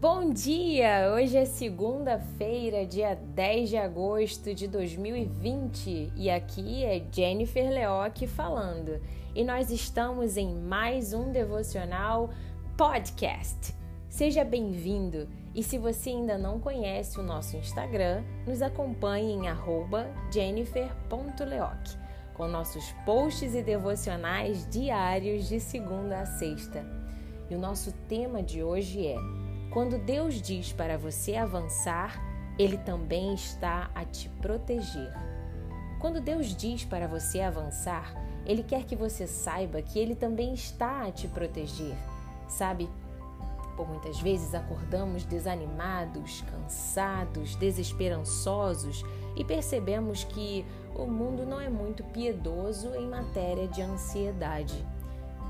Bom dia! Hoje é segunda-feira, dia 10 de agosto de 2020 e aqui é Jennifer Leoc falando. E nós estamos em mais um devocional podcast. Seja bem-vindo e se você ainda não conhece o nosso Instagram, nos acompanhe em jennifer.leoc com nossos posts e devocionais diários de segunda a sexta. E o nosso tema de hoje é quando Deus diz para você avançar, Ele também está a te proteger. Quando Deus diz para você avançar, Ele quer que você saiba que Ele também está a te proteger. Sabe, por muitas vezes acordamos desanimados, cansados, desesperançosos e percebemos que o mundo não é muito piedoso em matéria de ansiedade.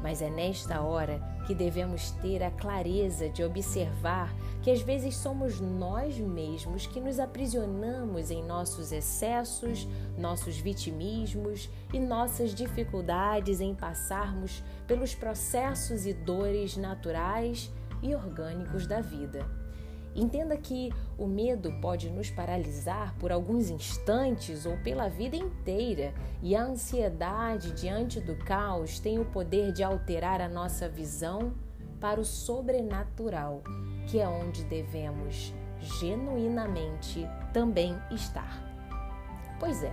Mas é nesta hora que devemos ter a clareza de observar que às vezes somos nós mesmos que nos aprisionamos em nossos excessos, nossos vitimismos e nossas dificuldades em passarmos pelos processos e dores naturais e orgânicos da vida. Entenda que o medo pode nos paralisar por alguns instantes ou pela vida inteira, e a ansiedade diante do caos tem o poder de alterar a nossa visão para o sobrenatural, que é onde devemos genuinamente também estar. Pois é,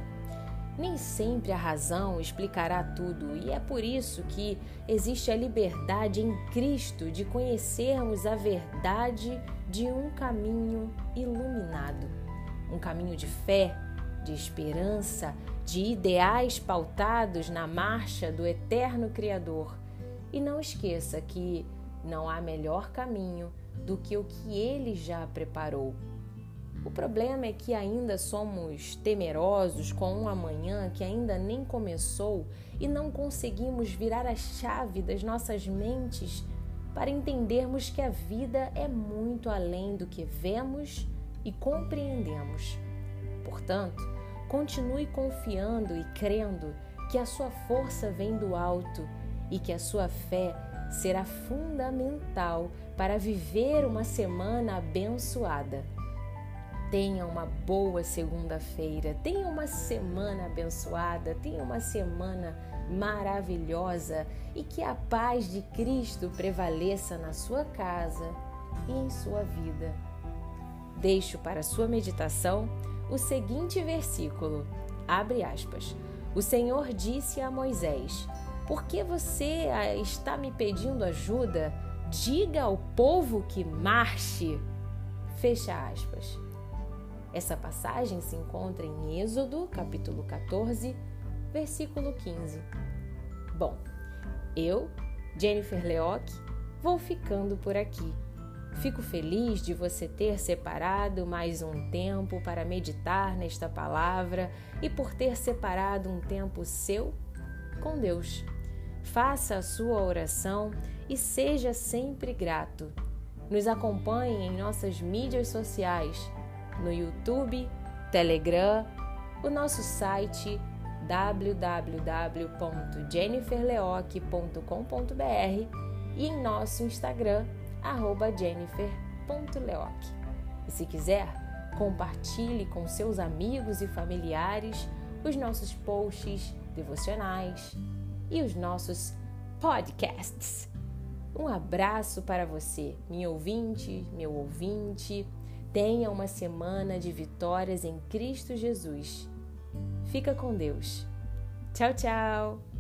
nem sempre a razão explicará tudo, e é por isso que existe a liberdade em Cristo de conhecermos a verdade de um caminho iluminado, um caminho de fé, de esperança, de ideais pautados na marcha do eterno Criador. E não esqueça que não há melhor caminho do que o que ele já preparou o problema é que ainda somos temerosos com um amanhã que ainda nem começou e não conseguimos virar a chave das nossas mentes para entendermos que a vida é muito além do que vemos e compreendemos. Portanto, continue confiando e crendo que a sua força vem do alto e que a sua fé será fundamental para viver uma semana abençoada. Tenha uma boa segunda-feira, tenha uma semana abençoada, tenha uma semana maravilhosa e que a paz de Cristo prevaleça na sua casa e em sua vida. Deixo para sua meditação o seguinte versículo: abre aspas. O Senhor disse a Moisés: Por que você está me pedindo ajuda? Diga ao povo que marche. Fecha aspas. Essa passagem se encontra em Êxodo, capítulo 14, versículo 15. Bom, eu, Jennifer Leoc, vou ficando por aqui. Fico feliz de você ter separado mais um tempo para meditar nesta palavra e por ter separado um tempo seu com Deus. Faça a sua oração e seja sempre grato. Nos acompanhe em nossas mídias sociais no YouTube, Telegram, o nosso site www.jenniferleoc.com.br e em nosso Instagram, jennifer.leoc. E se quiser, compartilhe com seus amigos e familiares os nossos posts devocionais e os nossos podcasts. Um abraço para você, minha ouvinte, meu ouvinte. Tenha uma semana de vitórias em Cristo Jesus. Fica com Deus. Tchau, tchau!